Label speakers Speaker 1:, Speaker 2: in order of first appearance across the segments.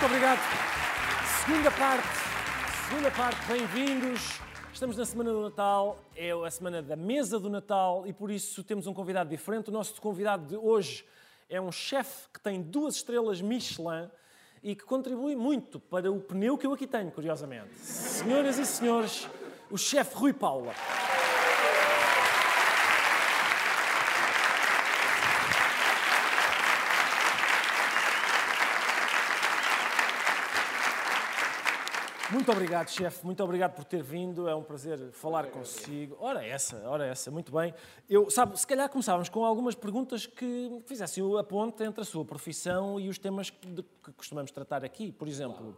Speaker 1: Muito obrigado. Segunda parte. Segunda parte, bem-vindos. Estamos na semana do Natal, é a semana da mesa do Natal e por isso temos um convidado diferente. O nosso convidado de hoje é um chefe que tem duas estrelas Michelin e que contribui muito para o pneu que eu aqui tenho, curiosamente. Senhoras e senhores, o chefe Rui Paula. Muito obrigado, chefe. Muito obrigado por ter vindo. É um prazer falar consigo. Ora essa, ora essa. Muito bem. Eu, sabe, se calhar começávamos com algumas perguntas que fizessem a ponte entre a sua profissão e os temas que, que costumamos tratar aqui. Por exemplo,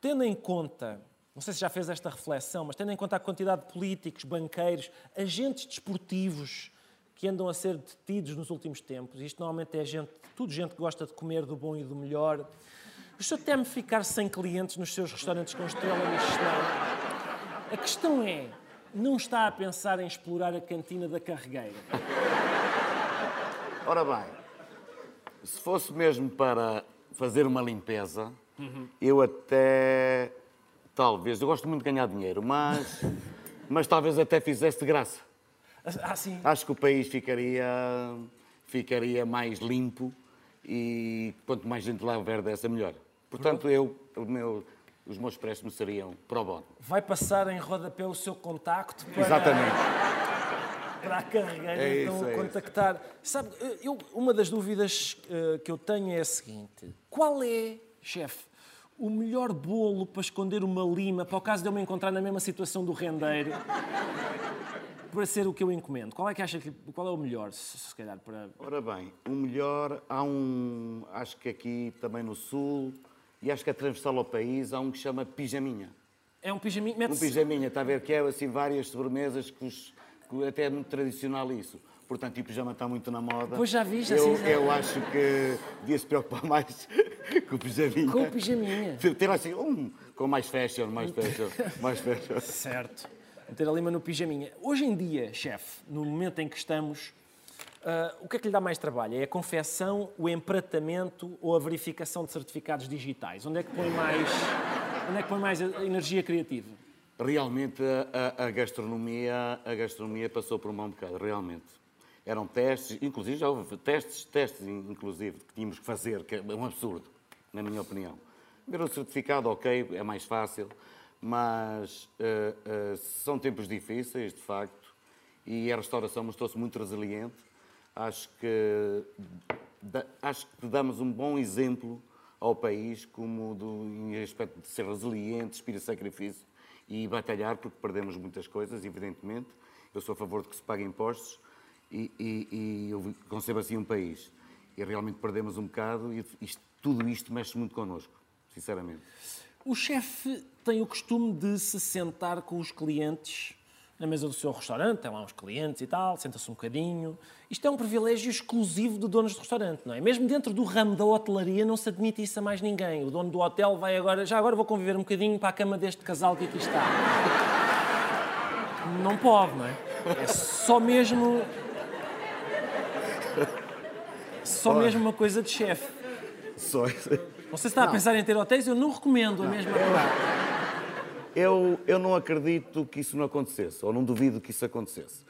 Speaker 1: tendo em conta, não sei se já fez esta reflexão, mas tendo em conta a quantidade de políticos, banqueiros, agentes desportivos que andam a ser detidos nos últimos tempos, isto normalmente é gente, tudo gente que gosta de comer do bom e do melhor, o senhor teme ficar sem clientes nos seus restaurantes com estrela Michelin? A questão é, não está a pensar em explorar a cantina da carregueira?
Speaker 2: Ora bem, se fosse mesmo para fazer uma limpeza, eu até. Talvez, eu gosto muito de ganhar dinheiro, mas. mas talvez até fizesse de graça.
Speaker 1: Ah, sim.
Speaker 2: Acho que o país ficaria. ficaria mais limpo e quanto mais gente lá houver dessa, melhor. Portanto, eu, meu, os meus préstimos seriam pro bono.
Speaker 1: Vai passar em rodapé o seu contacto para,
Speaker 2: Exatamente.
Speaker 1: para a carregueira,
Speaker 2: É
Speaker 1: então
Speaker 2: isso, é isso.
Speaker 1: contactar. Sabe, eu, uma das dúvidas eh, que eu tenho é a seguinte: qual é, chefe, o melhor bolo para esconder uma lima, para o caso de eu me encontrar na mesma situação do rendeiro, para ser o que eu encomendo? Qual é que acha que qual é o melhor, se, se calhar, para.
Speaker 2: Ora bem, o melhor, há um, acho que aqui também no Sul, e acho que é transversal ao país, há um que chama pijaminha.
Speaker 1: É um pijaminho?
Speaker 2: Um
Speaker 1: Mete-se-
Speaker 2: pijaminha, está a ver que é assim várias sobremesas que, os- que até é muito tradicional isso. Portanto, e o pijama está muito na moda.
Speaker 1: Pois já vi, já
Speaker 2: eu,
Speaker 1: sim,
Speaker 2: eu acho que devia se preocupar mais com o pijaminha.
Speaker 1: Com o pijaminha.
Speaker 2: Ter assim, um, com mais fashion, mais fashion, mais fashion.
Speaker 1: Certo. Meter a lima no pijaminha. Hoje em dia, chefe, no momento em que estamos, ah, o que é que lhe dá mais trabalho? É a confecção, o empratamento ou a verificação de certificados digitais? Onde é que põe mais, onde é que põe mais energia criativa?
Speaker 2: Realmente a, a- gastronomia, a gastronomia passou por um mau bocado, realmente. Eram testes, inclusive já houve testes, testes inclusive, que tínhamos que fazer, que é um absurdo, na minha opinião. Ver o certificado, ok, é mais fácil, mas eh, eh, são tempos difíceis, de facto, e a restauração mostrou-se muito resiliente. Acho que, da- acho que damos um bom exemplo ao país como do, em aspecto de ser resiliente, espírito de sacrifício e batalhar, porque perdemos muitas coisas, evidentemente. Eu sou a favor de que se paguem impostos e, e- e eu concebo assim um país. E realmente perdemos um bocado e isto- tudo isto mexe muito connosco, sinceramente.
Speaker 1: O chefe tem o costume de se sentar com os clientes na mesa do seu restaurante, tem lá uns clientes e tal, senta-se um bocadinho. Isto é um privilégio exclusivo de donos de restaurante, não é? Mesmo dentro do ramo da hotelaria não se admite isso a mais ninguém. O dono do hotel vai agora, já agora vou conviver um bocadinho para a cama deste casal que aqui está. Não pode, não é? É só mesmo. Só mesmo uma coisa de chefe.
Speaker 2: Só
Speaker 1: Você está a pensar em ter hotéis? Eu não recomendo a mesma coisa.
Speaker 2: Eu, eu não acredito que isso não acontecesse, ou não duvido que isso acontecesse.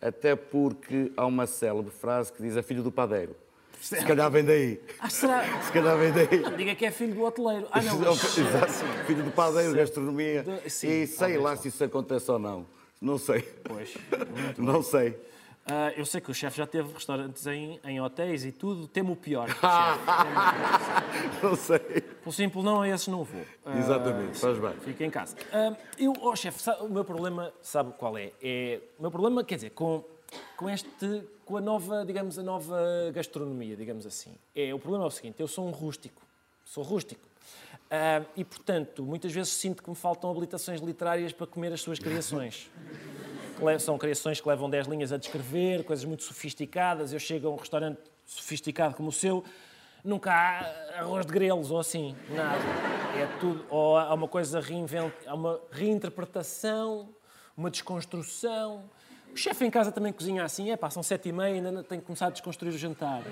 Speaker 2: Até porque há uma célebre frase que diz é filho do padeiro. Se calhar vem daí.
Speaker 1: Ah, será?
Speaker 2: Se calhar vem daí.
Speaker 1: Diga que é filho do hoteleiro. Ah, não.
Speaker 2: Exato. Filho do padeiro, gastronomia.
Speaker 1: De- sim,
Speaker 2: e sei
Speaker 1: talvez
Speaker 2: lá se isso acontece ou não. Não sei.
Speaker 1: Pois.
Speaker 2: Não sei.
Speaker 1: Ah, eu sei que o chefe já teve restaurantes em, em hotéis e tudo. Temo o pior.
Speaker 2: Não sei.
Speaker 1: Pelo simples não, a esses não vou. Ah,
Speaker 2: Exatamente, faz bem.
Speaker 1: Fica em casa. Ah, eu, oh, chefe, o meu problema, sabe qual é? é? O meu problema, quer dizer, com, com este, com a nova, digamos, a nova gastronomia, digamos assim. É, o problema é o seguinte, eu sou um rústico. Sou rústico. E, portanto, muitas vezes sinto que me faltam habilitações literárias para comer as suas criações. São criações que levam 10 linhas a descrever, coisas muito sofisticadas. Eu chego a um restaurante sofisticado como o seu, nunca há arroz de grelos ou assim, nada. É tudo, ou há uma coisa reinvent, há uma reinterpretação, uma desconstrução. O chefe em casa também cozinha assim, é pá, são sete e meia, ainda tenho que começar a desconstruir o jantar.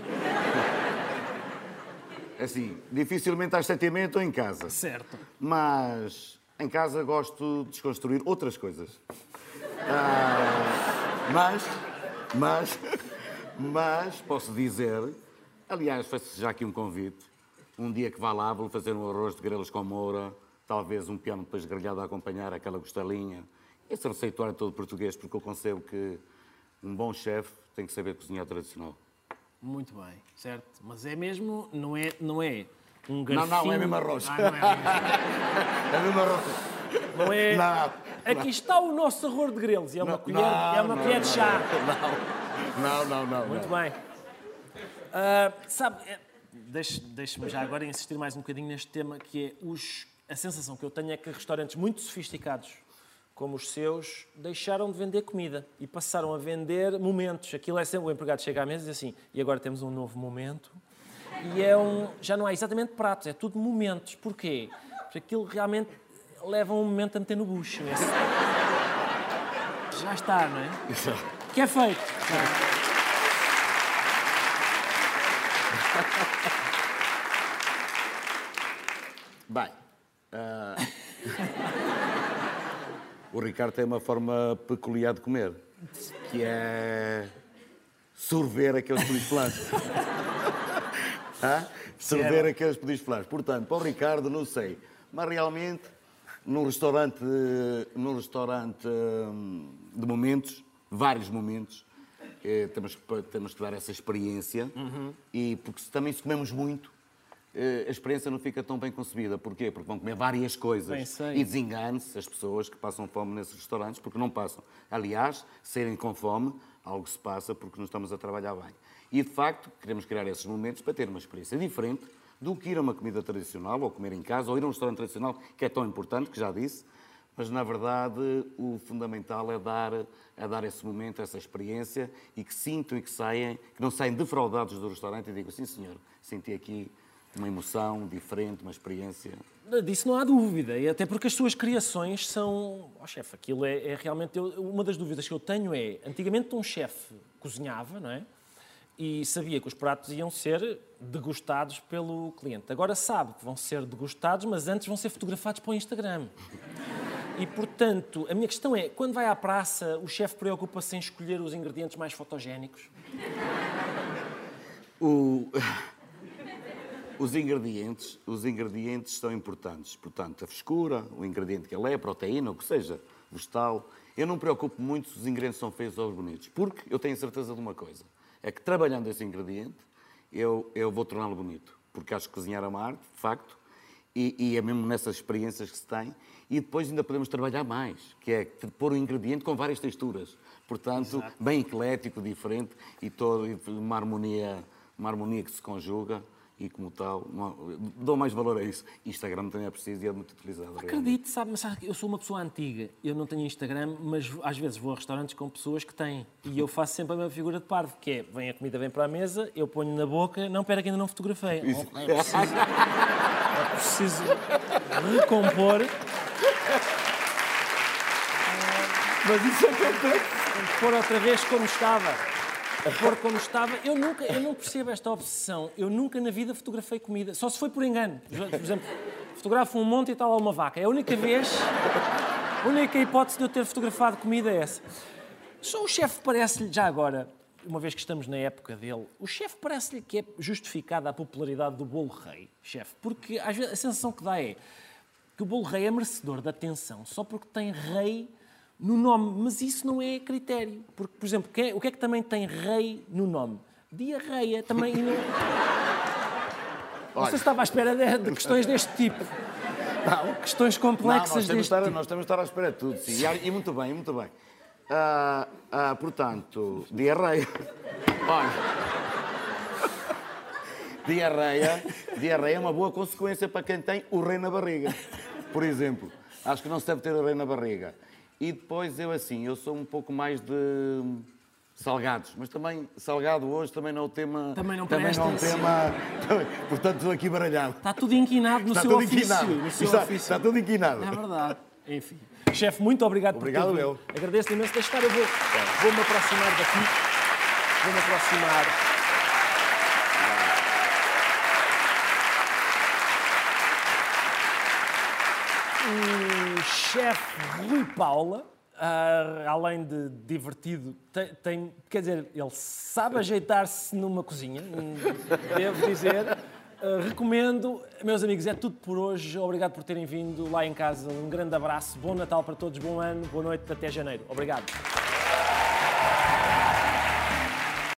Speaker 2: Assim, dificilmente às sete e meia estou em casa.
Speaker 1: Certo.
Speaker 2: Mas em casa gosto de desconstruir outras coisas. Ah, mas, mas, mas posso dizer, aliás, faço já aqui um convite. Um dia que vá lá, vou fazer um arroz de grelos com moura, talvez um piano depois grelhado a acompanhar aquela costelinha. Esse receituário todo português, porque eu concebo que um bom chefe tem que saber cozinhar tradicional.
Speaker 1: Muito bem, certo. Mas é mesmo, não é, não é um
Speaker 2: Não,
Speaker 1: garfinho...
Speaker 2: não, é mesmo arroz.
Speaker 1: Ah, não é,
Speaker 2: É mesmo arroz.
Speaker 1: Não é...
Speaker 2: Não,
Speaker 1: Aqui está o nosso arroz de grelos. E é uma
Speaker 2: Não,
Speaker 1: colher,
Speaker 2: não,
Speaker 1: é uma
Speaker 2: não,
Speaker 1: colher de
Speaker 2: não.
Speaker 1: chá.
Speaker 2: Não, não, não.
Speaker 1: Muito
Speaker 2: não.
Speaker 1: bem. Ah, sabe, é, deixe- deixe-me já agora insistir mais um bocadinho neste tema, que é os, a sensação que eu tenho é que restaurantes muito sofisticados, como os seus, deixaram de vender comida e passaram a vender momentos. Aquilo é sempre, o empregado chega à mesa e diz assim, e agora temos um novo momento. E é um, já não há exatamente pratos, é tudo momentos. Porquê? Porque aquilo realmente leva um momento a meter no bucho. Já está, não é? O que é feito?
Speaker 2: Bem, ah, o Ricardo tem uma forma peculiar de comer, que é sorver aqueles pedis flancos. Sorver aqueles pedis flancos. Portanto, para o Ricardo, não sei, mas realmente, num restaurante, num restaurante hum, de momentos, vários momentos, eh, temos, que, temos que dar essa experiência, e porque se- também se comemos muito, eh, a experiência não fica tão bem concebida. Porquê? Porque vão comer várias coisas. E desengane-se as pessoas que passam fome nesses restaurantes, porque não passam. Aliás, serem com fome, algo se passa porque não estamos a trabalhar bem. E, de facto, queremos criar esses momentos para ter uma experiência diferente do que ir a uma comida tradicional, ou comer em casa, ou ir a um restaurante tradicional, que é tão importante, que já disse, mas, na verdade, o fundamental é dar, é dar esse momento, essa experiência, e que sintam e que saiam, que não saiam defraudados do restaurante e digam, sim, senhor, senti aqui uma emoção diferente, uma experiência.
Speaker 1: Disso não há dúvida, e até porque as suas criações são. Oh, chefe, aquilo é, é realmente. eu- uma das dúvidas que eu tenho é: antigamente um chefe cozinhava, não é? E sabia que os pratos iam ser degustados pelo cliente. Agora sabe que vão ser degustados, mas antes vão ser fotografados para o Instagram. E, portanto, a minha questão é: quando vai à praça, o chefe preocupa-se em escolher os ingredientes mais fotogénicos?
Speaker 2: O- Os ingredientes, os ingredientes são importantes. Portanto, a frescura, o ingrediente que ele é, a proteína, o que seja, vegetal. Eu não me preocupo muito se os ingredientes são feios ou bonitos, porque eu tenho certeza de uma coisa: é que trabalhando esse ingrediente, eu, eu vou torná-lo bonito. Porque acho que cozinhar é uma arte, de facto, e, e é mesmo nessas experiências que se tem. E depois ainda podemos trabalhar mais, que é pôr um ingrediente com várias texturas. Portanto, bem eclético, diferente e todo, e uma harmonia, uma harmonia que se conjuga e como tal, dou mais valor a isso. Instagram também é preciso e é muito utilizado. realmente.
Speaker 1: Acredito, sabe, mas sabe eu sou uma pessoa antiga. Eu não tenho Instagram, mas às vezes vou a restaurantes com pessoas que têm. E eu faço sempre a mesma figura de parvo, que é, vem a comida, vem para a mesa, eu ponho na boca, não, pera que ainda não fotografei.
Speaker 2: Isso.
Speaker 1: Oh, é preciso, é preciso recompor,
Speaker 2: Mas isso acontece.
Speaker 1: pôr outra vez como estava. Pôr como estava. Eu nunca, eu não percebo esta obsessão. Eu nunca na vida fotografei comida. Só se foi por engano. Por exemplo, fotografo um monte e está lá uma vaca. É a única vez, a única hipótese de eu ter fotografado comida é essa. Só o chefe parece-lhe, já agora, uma vez que estamos na época dele, o chefe parece-lhe que é justificada a popularidade do bolo rei, chefe. Porque às vezes a sensação que dá é que o bolo rei é merecedor de atenção só porque tem rei no nome, mas isso não é critério. Porque, por exemplo, o que é que também tem rei no nome? Diarreia também. Não, não sei se estava à espera de, de questões deste tipo. Questões
Speaker 2: Não, nós
Speaker 1: complexas
Speaker 2: temos, de
Speaker 1: deste
Speaker 2: estar,
Speaker 1: tipo.
Speaker 2: nós temos de estar à espera de tudo, sim. E, e muito bem, muito bem. Ah, ah, portanto, diarreia. Olha. Diarreia, diarreia é uma boa consequência para quem tem o rei na barriga. Por exemplo, acho que não se deve ter o rei na barriga. E depois eu assim, eu sou um pouco mais de salgados, mas também salgado hoje também não é o tema.
Speaker 1: Também não
Speaker 2: também não é um tema. Portanto, estou aqui baralhado.
Speaker 1: Está tudo inquinado no
Speaker 2: Está
Speaker 1: seu
Speaker 2: tudo
Speaker 1: ofício.
Speaker 2: inquinado.
Speaker 1: No seu
Speaker 2: Está,
Speaker 1: ofício.
Speaker 2: está tudo inquinado.
Speaker 1: É verdade. Enfim. Chefe, muito obrigado
Speaker 2: Obrigado,
Speaker 1: por ter vindo.
Speaker 2: eu.
Speaker 1: Agradeço imenso. Deixa estar, eu vou, vou-me aproximar daqui. Vou-me aproximar. O chefe Rui Paula, ah, além de divertido, tem, tem- quer dizer, ele sabe ajeitar-se numa cozinha, devo dizer. Ah, recomendo, meus amigos, é tudo por hoje. Obrigado por terem vindo lá em casa. Um grande abraço, bom Natal para todos, bom ano, boa noite, até janeiro. Obrigado.